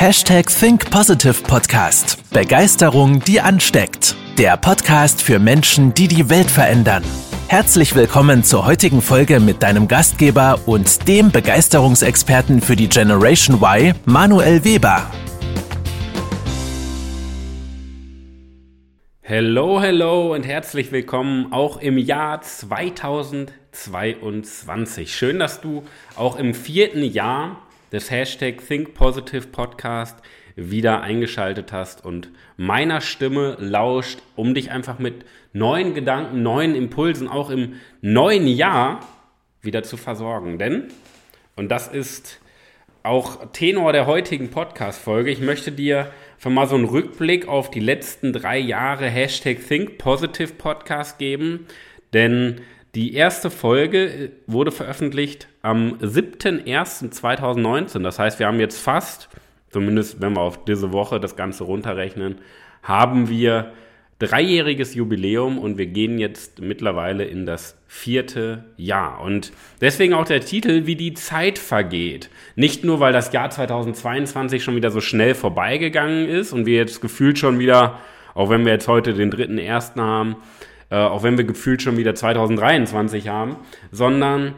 Hashtag Think Positive Podcast. Begeisterung, die ansteckt. Der Podcast für Menschen, die die Welt verändern. Herzlich willkommen zur heutigen Folge mit deinem Gastgeber und dem Begeisterungsexperten für die Generation Y, Manuel Weber. Hello, hello und herzlich willkommen auch im Jahr 2022. Schön, dass du auch im vierten Jahr des Hashtag Think Positive Podcast wieder eingeschaltet hast und meiner Stimme lauscht, um dich einfach mit neuen Gedanken, neuen Impulsen auch im neuen Jahr wieder zu versorgen. Denn, und das ist auch Tenor der heutigen Podcast-Folge, ich möchte dir für mal so einen Rückblick auf die letzten drei Jahre Hashtag Think Positive Podcast geben, denn die erste Folge äh, wurde veröffentlicht am 7.01.2019. Das heißt, wir haben jetzt fast, zumindest wenn wir auf diese Woche das Ganze runterrechnen, haben wir dreijähriges Jubiläum und wir gehen jetzt mittlerweile in das vierte Jahr. Und deswegen auch der Titel, wie die Zeit vergeht. Nicht nur, weil das Jahr 2022 schon wieder so schnell vorbeigegangen ist und wir jetzt gefühlt schon wieder, auch wenn wir jetzt heute den dritten ersten haben, äh, auch wenn wir gefühlt schon wieder 2023 haben, sondern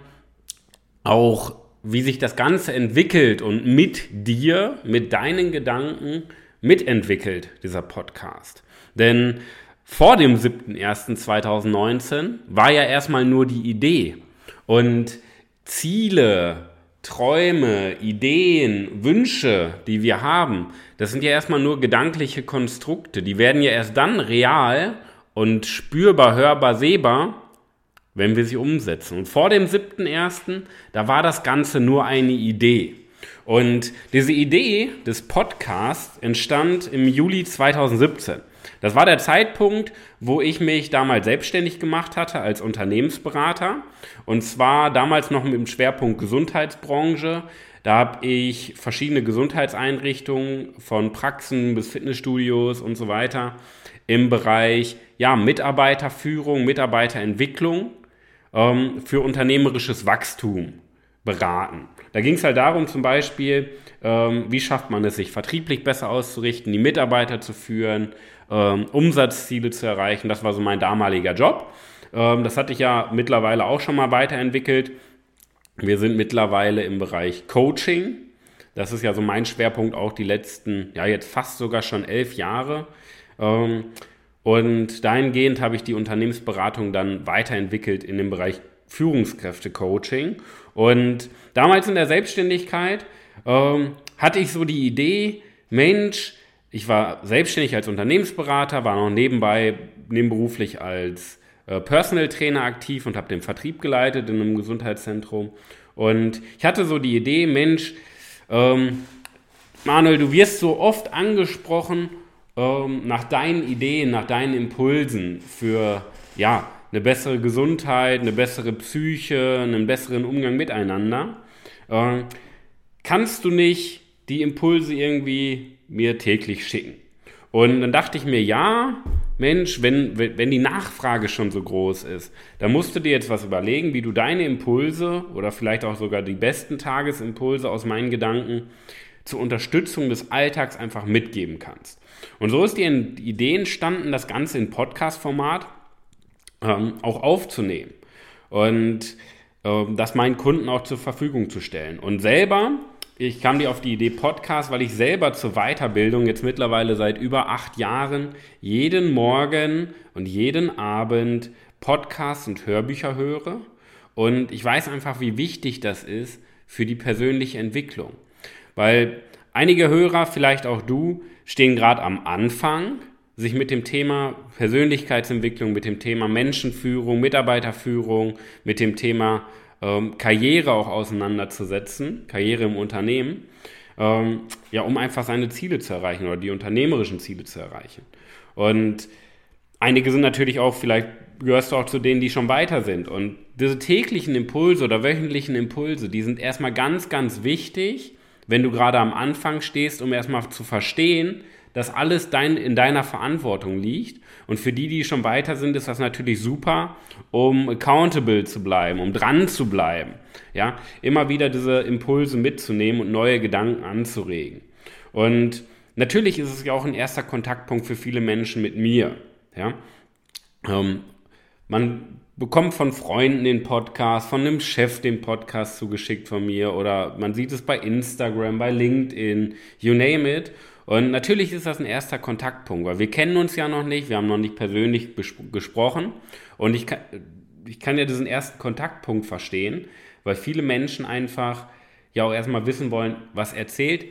auch wie sich das Ganze entwickelt und mit dir, mit deinen Gedanken mitentwickelt, dieser Podcast. Denn vor dem 7.1.2019 war ja erstmal nur die Idee und Ziele, Träume, Ideen, Wünsche, die wir haben, das sind ja erstmal nur gedankliche Konstrukte. Die werden ja erst dann real, und spürbar, hörbar, sehbar, wenn wir sie umsetzen. Und vor dem 7.1., da war das Ganze nur eine Idee. Und diese Idee des Podcasts entstand im Juli 2017. Das war der Zeitpunkt, wo ich mich damals selbstständig gemacht hatte als Unternehmensberater. Und zwar damals noch mit dem Schwerpunkt Gesundheitsbranche. Da habe ich verschiedene Gesundheitseinrichtungen von Praxen bis Fitnessstudios und so weiter im Bereich ja, Mitarbeiterführung, Mitarbeiterentwicklung ähm, für unternehmerisches Wachstum beraten. Da ging es halt darum, zum Beispiel, ähm, wie schafft man es, sich vertrieblich besser auszurichten, die Mitarbeiter zu führen, ähm, Umsatzziele zu erreichen. Das war so mein damaliger Job. Ähm, das hatte ich ja mittlerweile auch schon mal weiterentwickelt. Wir sind mittlerweile im Bereich Coaching. Das ist ja so mein Schwerpunkt auch die letzten, ja jetzt fast sogar schon elf Jahre. Ähm, und dahingehend habe ich die Unternehmensberatung dann weiterentwickelt in dem Bereich Führungskräfte-Coaching. Und damals in der Selbstständigkeit ähm, hatte ich so die Idee, Mensch, ich war selbstständig als Unternehmensberater, war noch nebenbei nebenberuflich als äh, Personal Trainer aktiv und habe den Vertrieb geleitet in einem Gesundheitszentrum. Und ich hatte so die Idee, Mensch, ähm, Manuel, du wirst so oft angesprochen ähm, nach deinen Ideen, nach deinen Impulsen für ja, eine bessere Gesundheit, eine bessere Psyche, einen besseren Umgang miteinander. Ähm, kannst du nicht die Impulse irgendwie mir täglich schicken? Und dann dachte ich mir, ja, Mensch, wenn, wenn die Nachfrage schon so groß ist, dann musst du dir jetzt was überlegen, wie du deine Impulse oder vielleicht auch sogar die besten Tagesimpulse aus meinen Gedanken zur Unterstützung des Alltags einfach mitgeben kannst. Und so ist die Idee entstanden, das Ganze in Podcast-Format ähm, auch aufzunehmen und ähm, das meinen Kunden auch zur Verfügung zu stellen. Und selber, ich kam dir auf die Idee Podcast, weil ich selber zur Weiterbildung jetzt mittlerweile seit über acht Jahren jeden Morgen und jeden Abend Podcasts und Hörbücher höre. Und ich weiß einfach, wie wichtig das ist für die persönliche Entwicklung. Weil einige Hörer, vielleicht auch du, stehen gerade am Anfang, sich mit dem Thema Persönlichkeitsentwicklung, mit dem Thema Menschenführung, Mitarbeiterführung, mit dem Thema ähm, Karriere auch auseinanderzusetzen, Karriere im Unternehmen, ähm, ja, um einfach seine Ziele zu erreichen oder die unternehmerischen Ziele zu erreichen. Und einige sind natürlich auch, vielleicht gehörst du auch zu denen, die schon weiter sind. Und diese täglichen Impulse oder wöchentlichen Impulse, die sind erstmal ganz, ganz wichtig, wenn du gerade am Anfang stehst, um erstmal zu verstehen, dass alles dein, in deiner Verantwortung liegt. Und für die, die schon weiter sind, ist das natürlich super, um accountable zu bleiben, um dran zu bleiben. Ja, immer wieder diese Impulse mitzunehmen und neue Gedanken anzuregen. Und natürlich ist es ja auch ein erster Kontaktpunkt für viele Menschen mit mir. Ja? Ähm, man bekommt von Freunden den Podcast, von einem Chef den Podcast zugeschickt von mir oder man sieht es bei Instagram, bei LinkedIn, you name it. Und natürlich ist das ein erster Kontaktpunkt, weil wir kennen uns ja noch nicht, wir haben noch nicht persönlich gesprochen und ich kann, ich kann ja diesen ersten Kontaktpunkt verstehen, weil viele Menschen einfach ja auch erstmal wissen wollen, was erzählt.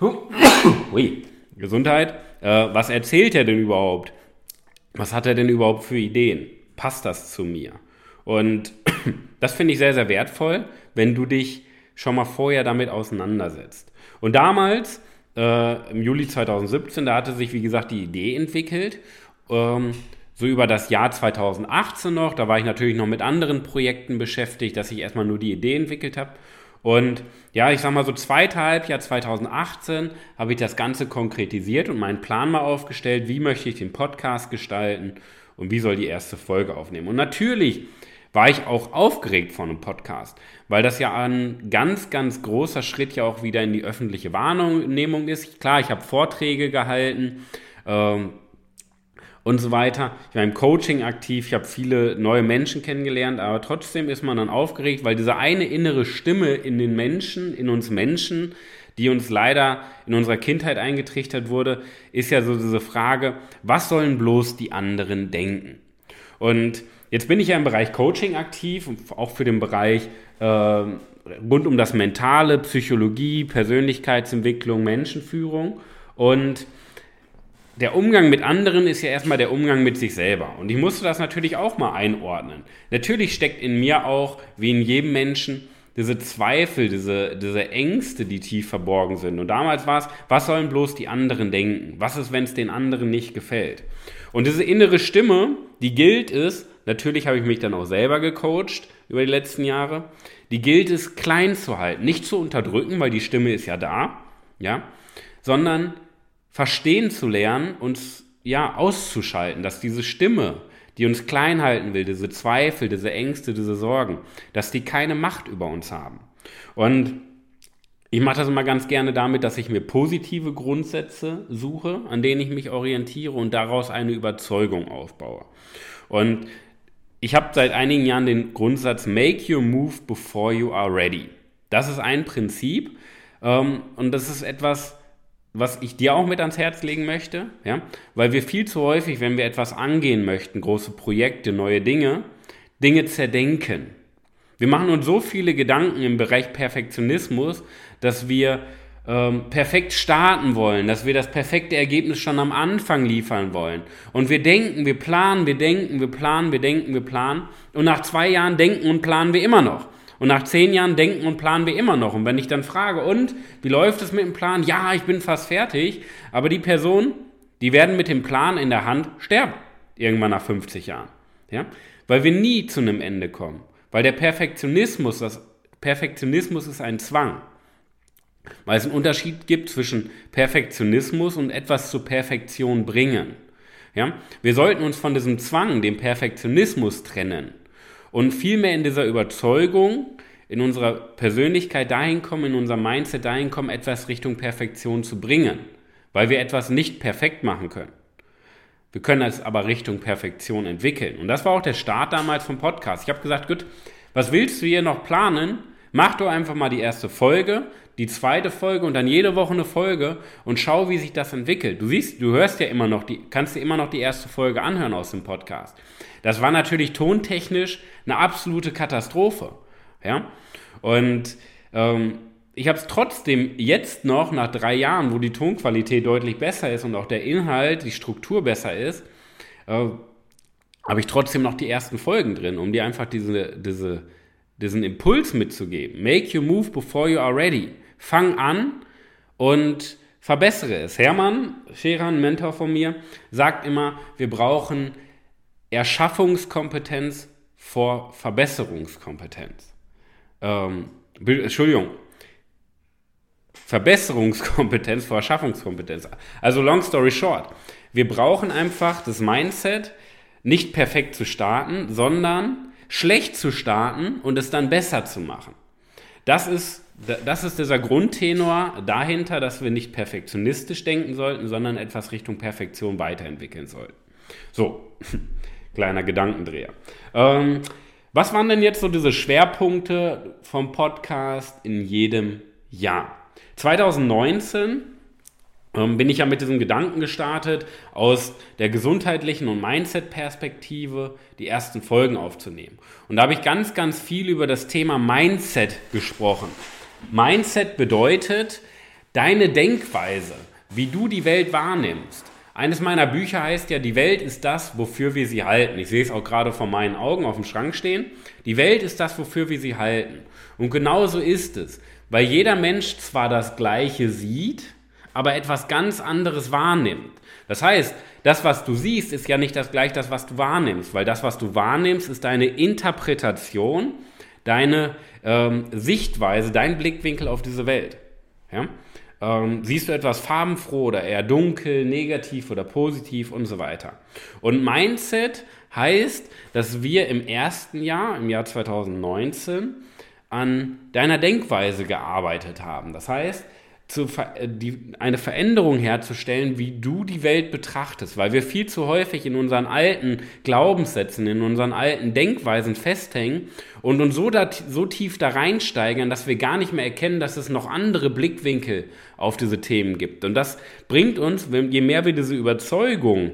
Ui, Gesundheit. Äh, was erzählt er denn überhaupt? Was hat er denn überhaupt für Ideen? Passt das zu mir? Und das finde ich sehr, sehr wertvoll, wenn du dich schon mal vorher damit auseinandersetzt. Und damals, äh, im Juli 2017, da hatte sich, wie gesagt, die Idee entwickelt. Ähm, so über das Jahr 2018 noch, da war ich natürlich noch mit anderen Projekten beschäftigt, dass ich erstmal nur die Idee entwickelt habe. Und ja, ich sag mal so zweite Halbjahr 2018 habe ich das Ganze konkretisiert und meinen Plan mal aufgestellt, wie möchte ich den Podcast gestalten und wie soll die erste Folge aufnehmen. Und natürlich war ich auch aufgeregt von einem Podcast, weil das ja ein ganz, ganz großer Schritt ja auch wieder in die öffentliche Wahrnehmung ist. Klar, ich habe Vorträge gehalten ähm, und so weiter. Ich war im Coaching aktiv, ich habe viele neue Menschen kennengelernt, aber trotzdem ist man dann aufgeregt, weil diese eine innere Stimme in den Menschen, in uns Menschen, die uns leider in unserer Kindheit eingetrichtert wurde, ist ja so diese Frage, was sollen bloß die anderen denken? Und jetzt bin ich ja im Bereich Coaching aktiv, auch für den Bereich äh, rund um das Mentale, Psychologie, Persönlichkeitsentwicklung, Menschenführung. Und der Umgang mit anderen ist ja erstmal der Umgang mit sich selber. Und ich musste das natürlich auch mal einordnen. Natürlich steckt in mir auch, wie in jedem Menschen, diese Zweifel, diese, diese Ängste, die tief verborgen sind. Und damals war es, was sollen bloß die anderen denken? Was ist, wenn es den anderen nicht gefällt? Und diese innere Stimme, die gilt es, natürlich habe ich mich dann auch selber gecoacht über die letzten Jahre, die gilt es klein zu halten, nicht zu unterdrücken, weil die Stimme ist ja da, ja, sondern verstehen zu lernen und ja, auszuschalten, dass diese Stimme, die uns klein halten will, diese Zweifel, diese Ängste, diese Sorgen, dass die keine Macht über uns haben. Und ich mache das immer ganz gerne damit, dass ich mir positive Grundsätze suche, an denen ich mich orientiere und daraus eine Überzeugung aufbaue. Und ich habe seit einigen Jahren den Grundsatz Make your move before you are ready. Das ist ein Prinzip ähm, und das ist etwas, was ich dir auch mit ans Herz legen möchte, ja, weil wir viel zu häufig, wenn wir etwas angehen möchten, große Projekte, neue Dinge, Dinge zerdenken. Wir machen uns so viele Gedanken im Bereich Perfektionismus, dass wir ähm, perfekt starten wollen, dass wir das perfekte Ergebnis schon am Anfang liefern wollen. Und wir denken, wir planen, wir denken, wir planen, wir denken, wir planen. Und nach zwei Jahren denken und planen wir immer noch. Und nach zehn Jahren denken und planen wir immer noch. Und wenn ich dann frage, und wie läuft es mit dem Plan? Ja, ich bin fast fertig. Aber die Personen, die werden mit dem Plan in der Hand sterben. Irgendwann nach 50 Jahren. Ja? Weil wir nie zu einem Ende kommen. Weil der Perfektionismus, das Perfektionismus ist ein Zwang. Weil es einen Unterschied gibt zwischen Perfektionismus und etwas zur Perfektion bringen. Ja? Wir sollten uns von diesem Zwang, dem Perfektionismus trennen und vielmehr in dieser Überzeugung, in unserer Persönlichkeit dahin kommen, in unserem Mindset dahin kommen, etwas Richtung Perfektion zu bringen, weil wir etwas nicht perfekt machen können. Wir können es aber Richtung Perfektion entwickeln. Und das war auch der Start damals vom Podcast. Ich habe gesagt, gut, was willst du hier noch planen? Mach doch einfach mal die erste Folge, die zweite Folge und dann jede Woche eine Folge und schau, wie sich das entwickelt. Du siehst, du hörst ja immer noch die, kannst dir immer noch die erste Folge anhören aus dem Podcast. Das war natürlich tontechnisch eine absolute Katastrophe. Ja? Und ähm, ich habe es trotzdem jetzt noch, nach drei Jahren, wo die Tonqualität deutlich besser ist und auch der Inhalt, die Struktur besser ist, äh, habe ich trotzdem noch die ersten Folgen drin, um dir einfach diese, diese, diesen Impuls mitzugeben. Make your move before you are ready. Fang an und verbessere es. Hermann Scheran, Mentor von mir, sagt immer, wir brauchen Erschaffungskompetenz vor Verbesserungskompetenz. Ähm, Entschuldigung. Verbesserungskompetenz vor Erschaffungskompetenz. Also long story short. Wir brauchen einfach das Mindset, nicht perfekt zu starten, sondern schlecht zu starten und es dann besser zu machen. Das ist, das ist dieser Grundtenor dahinter, dass wir nicht perfektionistisch denken sollten, sondern etwas Richtung Perfektion weiterentwickeln sollten. So, kleiner Gedankendreher. Ähm, was waren denn jetzt so diese Schwerpunkte vom Podcast in jedem Jahr? 2019 ähm, bin ich ja mit diesem Gedanken gestartet, aus der gesundheitlichen und Mindset-Perspektive die ersten Folgen aufzunehmen. Und da habe ich ganz, ganz viel über das Thema Mindset gesprochen. Mindset bedeutet deine Denkweise, wie du die Welt wahrnimmst. Eines meiner Bücher heißt ja, die Welt ist das, wofür wir sie halten. Ich sehe es auch gerade vor meinen Augen auf dem Schrank stehen. Die Welt ist das, wofür wir sie halten. Und genauso ist es, weil jeder Mensch zwar das Gleiche sieht, aber etwas ganz anderes wahrnimmt. Das heißt, das, was du siehst, ist ja nicht das gleich das, was du wahrnimmst, weil das, was du wahrnimmst, ist deine Interpretation, deine ähm, Sichtweise, dein Blickwinkel auf diese Welt. Ja? Ähm, siehst du etwas farbenfroh oder eher dunkel, negativ oder positiv und so weiter. Und Mindset heißt, dass wir im ersten Jahr, im Jahr 2019, an deiner Denkweise gearbeitet haben. Das heißt, zu, äh, die, eine Veränderung herzustellen, wie du die Welt betrachtest, weil wir viel zu häufig in unseren alten Glaubenssätzen, in unseren alten Denkweisen festhängen und uns so, da, so tief da reinsteigern, dass wir gar nicht mehr erkennen, dass es noch andere Blickwinkel auf diese Themen gibt. Und das bringt uns, je mehr wir diese Überzeugung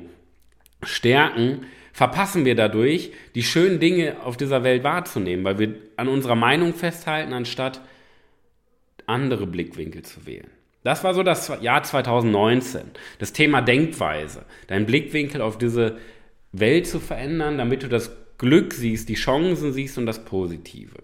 stärken, verpassen wir dadurch, die schönen Dinge auf dieser Welt wahrzunehmen, weil wir an unserer Meinung festhalten, anstatt andere Blickwinkel zu wählen. Das war so das Jahr 2019. Das Thema Denkweise, deinen Blickwinkel auf diese Welt zu verändern, damit du das Glück siehst, die Chancen siehst und das Positive.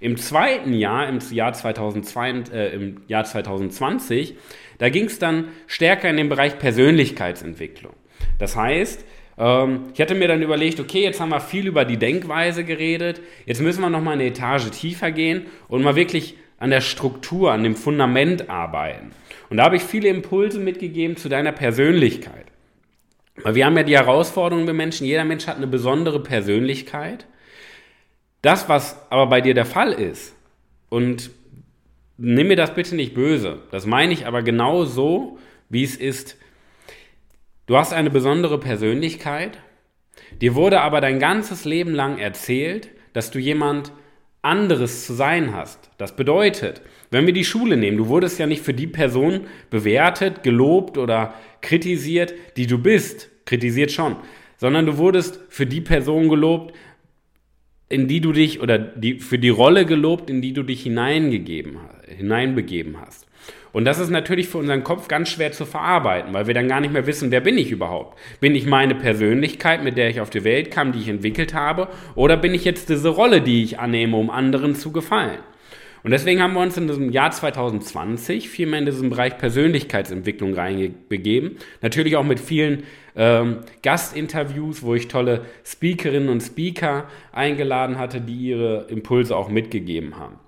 Im zweiten Jahr, im Jahr, 2020, äh, im Jahr 2020, da ging es dann stärker in den Bereich Persönlichkeitsentwicklung. Das heißt, ähm, ich hatte mir dann überlegt, okay, jetzt haben wir viel über die Denkweise geredet, jetzt müssen wir nochmal eine Etage tiefer gehen und mal wirklich an der Struktur, an dem Fundament arbeiten. Und da habe ich viele Impulse mitgegeben zu deiner Persönlichkeit. Weil wir haben ja die Herausforderung wir Menschen, jeder Mensch hat eine besondere Persönlichkeit. Das, was aber bei dir der Fall ist, und nimm mir das bitte nicht böse, das meine ich aber genau so, wie es ist. Du hast eine besondere Persönlichkeit, dir wurde aber dein ganzes Leben lang erzählt, dass du jemand anderes zu sein hast. Das bedeutet, wenn wir die Schule nehmen, du wurdest ja nicht für die Person bewertet, gelobt oder kritisiert, die du bist, kritisiert schon, sondern du wurdest für die Person gelobt, in die du dich oder die, für die Rolle gelobt, in die du dich hineingegeben, hineinbegeben hast. Und das ist natürlich für unseren Kopf ganz schwer zu verarbeiten, weil wir dann gar nicht mehr wissen, wer bin ich überhaupt? Bin ich meine Persönlichkeit, mit der ich auf die Welt kam, die ich entwickelt habe? Oder bin ich jetzt diese Rolle, die ich annehme, um anderen zu gefallen? Und deswegen haben wir uns in diesem Jahr 2020 viel mehr in diesen Bereich Persönlichkeitsentwicklung reinbegeben. Natürlich auch mit vielen ähm, Gastinterviews, wo ich tolle Speakerinnen und Speaker eingeladen hatte, die ihre Impulse auch mitgegeben haben.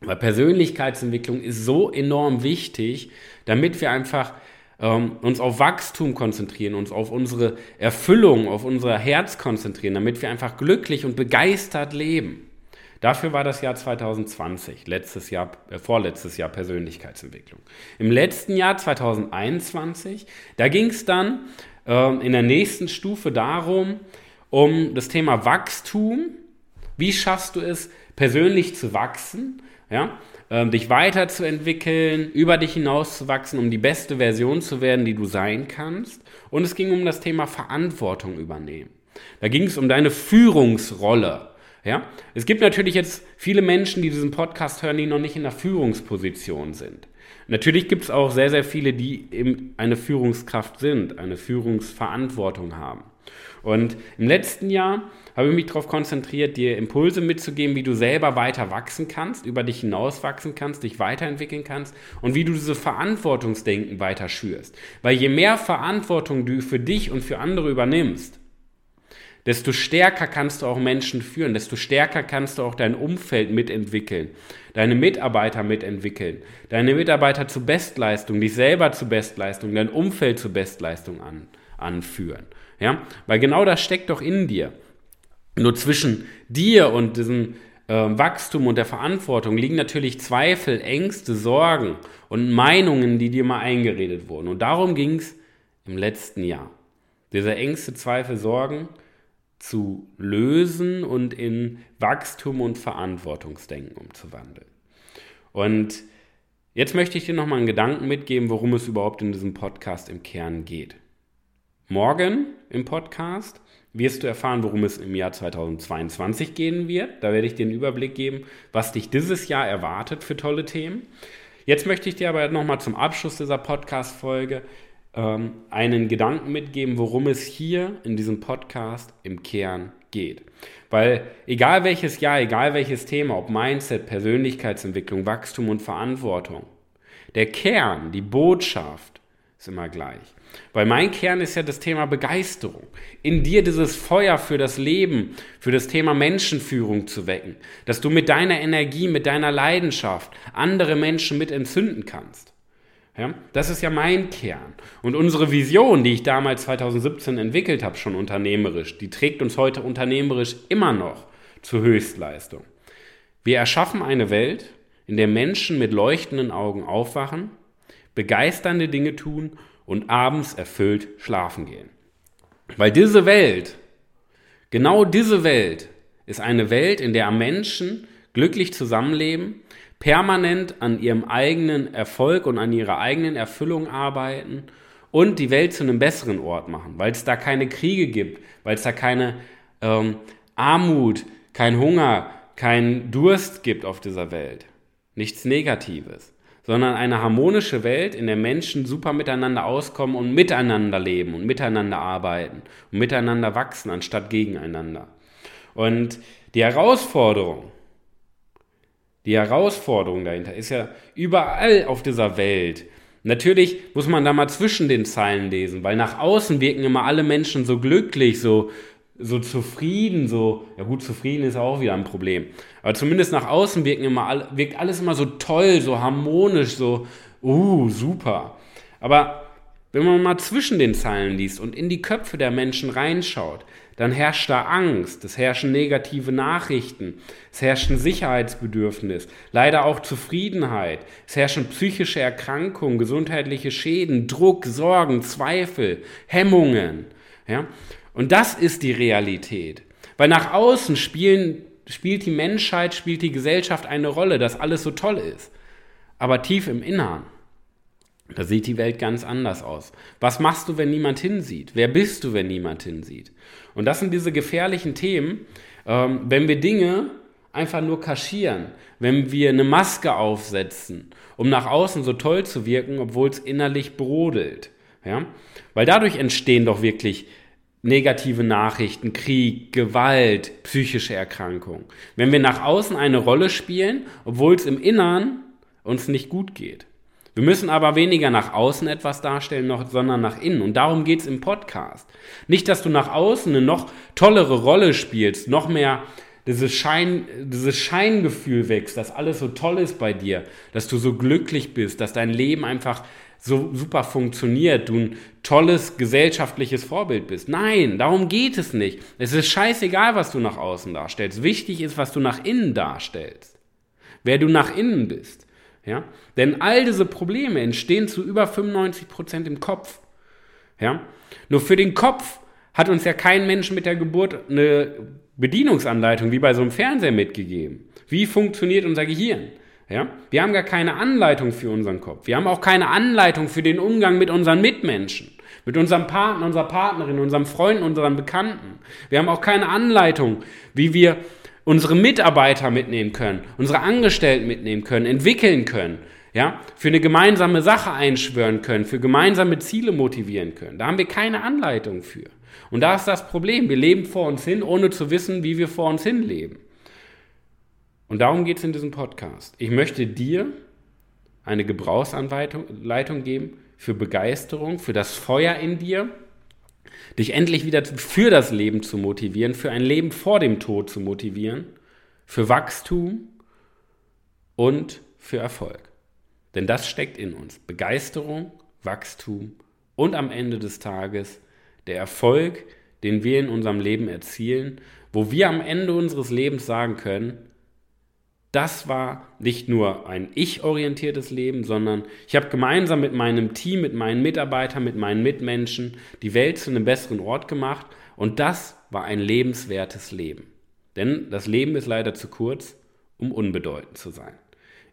Weil Persönlichkeitsentwicklung ist so enorm wichtig, damit wir einfach ähm, uns auf Wachstum konzentrieren, uns auf unsere Erfüllung, auf unser Herz konzentrieren, damit wir einfach glücklich und begeistert leben. Dafür war das Jahr 2020, letztes Jahr, äh, vorletztes Jahr Persönlichkeitsentwicklung. Im letzten Jahr 2021, da ging es dann äh, in der nächsten Stufe darum, um das Thema Wachstum. Wie schaffst du es, persönlich zu wachsen? Ja, ähm, dich weiterzuentwickeln, über dich hinauszuwachsen, um die beste Version zu werden, die du sein kannst. Und es ging um das Thema Verantwortung übernehmen. Da ging es um deine Führungsrolle. Ja? Es gibt natürlich jetzt viele Menschen, die diesen Podcast hören, die noch nicht in der Führungsposition sind. Natürlich gibt es auch sehr, sehr viele, die eben eine Führungskraft sind, eine Führungsverantwortung haben. Und im letzten Jahr habe ich mich darauf konzentriert, dir Impulse mitzugeben, wie du selber weiter wachsen kannst, über dich hinaus wachsen kannst, dich weiterentwickeln kannst und wie du dieses Verantwortungsdenken weiter schürst. Weil je mehr Verantwortung du für dich und für andere übernimmst, desto stärker kannst du auch Menschen führen, desto stärker kannst du auch dein Umfeld mitentwickeln, deine Mitarbeiter mitentwickeln, deine Mitarbeiter zur Bestleistung, dich selber zur Bestleistung, dein Umfeld zur Bestleistung an, anführen. Ja? Weil genau das steckt doch in dir. Nur zwischen dir und diesem äh, Wachstum und der Verantwortung liegen natürlich Zweifel, Ängste, Sorgen und Meinungen, die dir mal eingeredet wurden. Und darum ging es im letzten Jahr. Diese Ängste, Zweifel, Sorgen zu lösen und in Wachstum und Verantwortungsdenken umzuwandeln. Und jetzt möchte ich dir nochmal einen Gedanken mitgeben, worum es überhaupt in diesem Podcast im Kern geht. Morgen im Podcast wirst du erfahren, worum es im Jahr 2022 gehen wird. Da werde ich dir einen Überblick geben, was dich dieses Jahr erwartet für tolle Themen. Jetzt möchte ich dir aber nochmal zum Abschluss dieser Podcast-Folge ähm, einen Gedanken mitgeben, worum es hier in diesem Podcast im Kern geht. Weil egal welches Jahr, egal welches Thema, ob Mindset, Persönlichkeitsentwicklung, Wachstum und Verantwortung, der Kern, die Botschaft ist immer gleich. Weil mein Kern ist ja das Thema Begeisterung. In dir dieses Feuer für das Leben, für das Thema Menschenführung zu wecken. Dass du mit deiner Energie, mit deiner Leidenschaft andere Menschen mit entzünden kannst. Ja, das ist ja mein Kern. Und unsere Vision, die ich damals 2017 entwickelt habe, schon unternehmerisch, die trägt uns heute unternehmerisch immer noch zur Höchstleistung. Wir erschaffen eine Welt, in der Menschen mit leuchtenden Augen aufwachen, begeisternde Dinge tun und abends erfüllt schlafen gehen. Weil diese Welt, genau diese Welt, ist eine Welt, in der Menschen glücklich zusammenleben, permanent an ihrem eigenen Erfolg und an ihrer eigenen Erfüllung arbeiten und die Welt zu einem besseren Ort machen, weil es da keine Kriege gibt, weil es da keine ähm, Armut, kein Hunger, kein Durst gibt auf dieser Welt. Nichts Negatives sondern eine harmonische Welt, in der Menschen super miteinander auskommen und miteinander leben und miteinander arbeiten und miteinander wachsen, anstatt gegeneinander. Und die Herausforderung, die Herausforderung dahinter ist ja überall auf dieser Welt. Natürlich muss man da mal zwischen den Zeilen lesen, weil nach außen wirken immer alle Menschen so glücklich, so, so zufrieden, so, ja gut, zufrieden ist auch wieder ein Problem. Aber zumindest nach außen wirken immer, wirkt alles immer so toll, so harmonisch, so, uh, super. Aber wenn man mal zwischen den Zeilen liest und in die Köpfe der Menschen reinschaut, dann herrscht da Angst, es herrschen negative Nachrichten, es herrscht ein Sicherheitsbedürfnis, leider auch Zufriedenheit, es herrschen psychische Erkrankungen, gesundheitliche Schäden, Druck, Sorgen, Zweifel, Hemmungen. Ja? Und das ist die Realität. Weil nach außen spielen, spielt die Menschheit, spielt die Gesellschaft eine Rolle, dass alles so toll ist. Aber tief im Innern, da sieht die Welt ganz anders aus. Was machst du, wenn niemand hinsieht? Wer bist du, wenn niemand hinsieht? Und das sind diese gefährlichen Themen, ähm, wenn wir Dinge einfach nur kaschieren, wenn wir eine Maske aufsetzen, um nach außen so toll zu wirken, obwohl es innerlich brodelt. Ja? Weil dadurch entstehen doch wirklich negative Nachrichten, Krieg, Gewalt, psychische Erkrankungen. Wenn wir nach außen eine Rolle spielen, obwohl es im Innern uns nicht gut geht. Wir müssen aber weniger nach außen etwas darstellen, noch, sondern nach innen. Und darum geht es im Podcast. Nicht, dass du nach außen eine noch tollere Rolle spielst, noch mehr dieses, Schein, dieses Scheingefühl wächst, dass alles so toll ist bei dir, dass du so glücklich bist, dass dein Leben einfach so super funktioniert, du ein tolles gesellschaftliches Vorbild bist. Nein, darum geht es nicht. Es ist scheißegal, was du nach außen darstellst. Wichtig ist, was du nach innen darstellst. Wer du nach innen bist. Ja? Denn all diese Probleme entstehen zu über 95 Prozent im Kopf. Ja? Nur für den Kopf hat uns ja kein Mensch mit der Geburt eine Bedienungsanleitung wie bei so einem Fernseher mitgegeben. Wie funktioniert unser Gehirn? Ja? Wir haben gar keine Anleitung für unseren Kopf. Wir haben auch keine Anleitung für den Umgang mit unseren Mitmenschen, mit unserem Partner, unserer Partnerin, unserem Freund, unseren Bekannten. Wir haben auch keine Anleitung, wie wir unsere Mitarbeiter mitnehmen können, unsere Angestellten mitnehmen können, entwickeln können, ja, für eine gemeinsame Sache einschwören können, für gemeinsame Ziele motivieren können. Da haben wir keine Anleitung für. Und da ist das Problem. Wir leben vor uns hin, ohne zu wissen, wie wir vor uns hin leben. Und darum geht es in diesem Podcast. Ich möchte dir eine Gebrauchsanleitung geben für Begeisterung, für das Feuer in dir, dich endlich wieder für das Leben zu motivieren, für ein Leben vor dem Tod zu motivieren, für Wachstum und für Erfolg. Denn das steckt in uns. Begeisterung, Wachstum und am Ende des Tages der Erfolg, den wir in unserem Leben erzielen, wo wir am Ende unseres Lebens sagen können, das war nicht nur ein ich-orientiertes Leben, sondern ich habe gemeinsam mit meinem Team, mit meinen Mitarbeitern, mit meinen Mitmenschen die Welt zu einem besseren Ort gemacht und das war ein lebenswertes Leben. Denn das Leben ist leider zu kurz, um unbedeutend zu sein.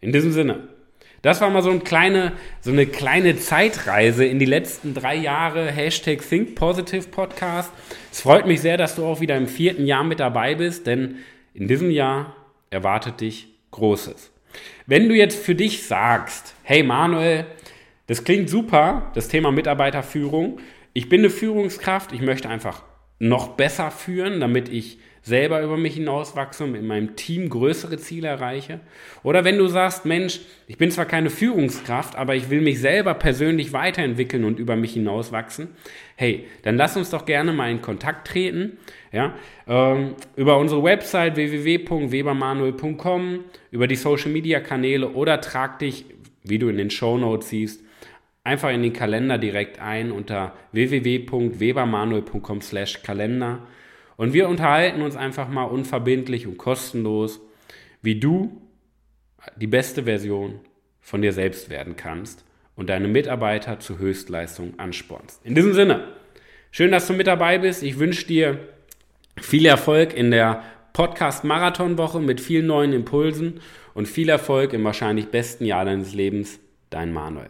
In diesem Sinne, das war mal so eine kleine, so eine kleine Zeitreise in die letzten drei Jahre Hashtag Think Positive Podcast. Es freut mich sehr, dass du auch wieder im vierten Jahr mit dabei bist, denn in diesem Jahr erwartet dich Großes. Wenn du jetzt für dich sagst, hey Manuel, das klingt super, das Thema Mitarbeiterführung, ich bin eine Führungskraft, ich möchte einfach noch besser führen, damit ich selber über mich hinauswachse und mit meinem Team größere Ziele erreiche. Oder wenn du sagst, Mensch, ich bin zwar keine Führungskraft, aber ich will mich selber persönlich weiterentwickeln und über mich hinauswachsen. Hey, dann lass uns doch gerne mal in Kontakt treten. Ja, ähm, über unsere Website www.webermanuel.com, über die Social Media Kanäle oder trag dich, wie du in den Show Notes siehst, einfach in den Kalender direkt ein unter www.webermanuel.com/kalender und wir unterhalten uns einfach mal unverbindlich und kostenlos, wie du die beste Version von dir selbst werden kannst und deine Mitarbeiter zur Höchstleistung anspornst. In diesem Sinne, schön, dass du mit dabei bist. Ich wünsche dir viel Erfolg in der Podcast-Marathon-Woche mit vielen neuen Impulsen und viel Erfolg im wahrscheinlich besten Jahr deines Lebens. Dein Manuel.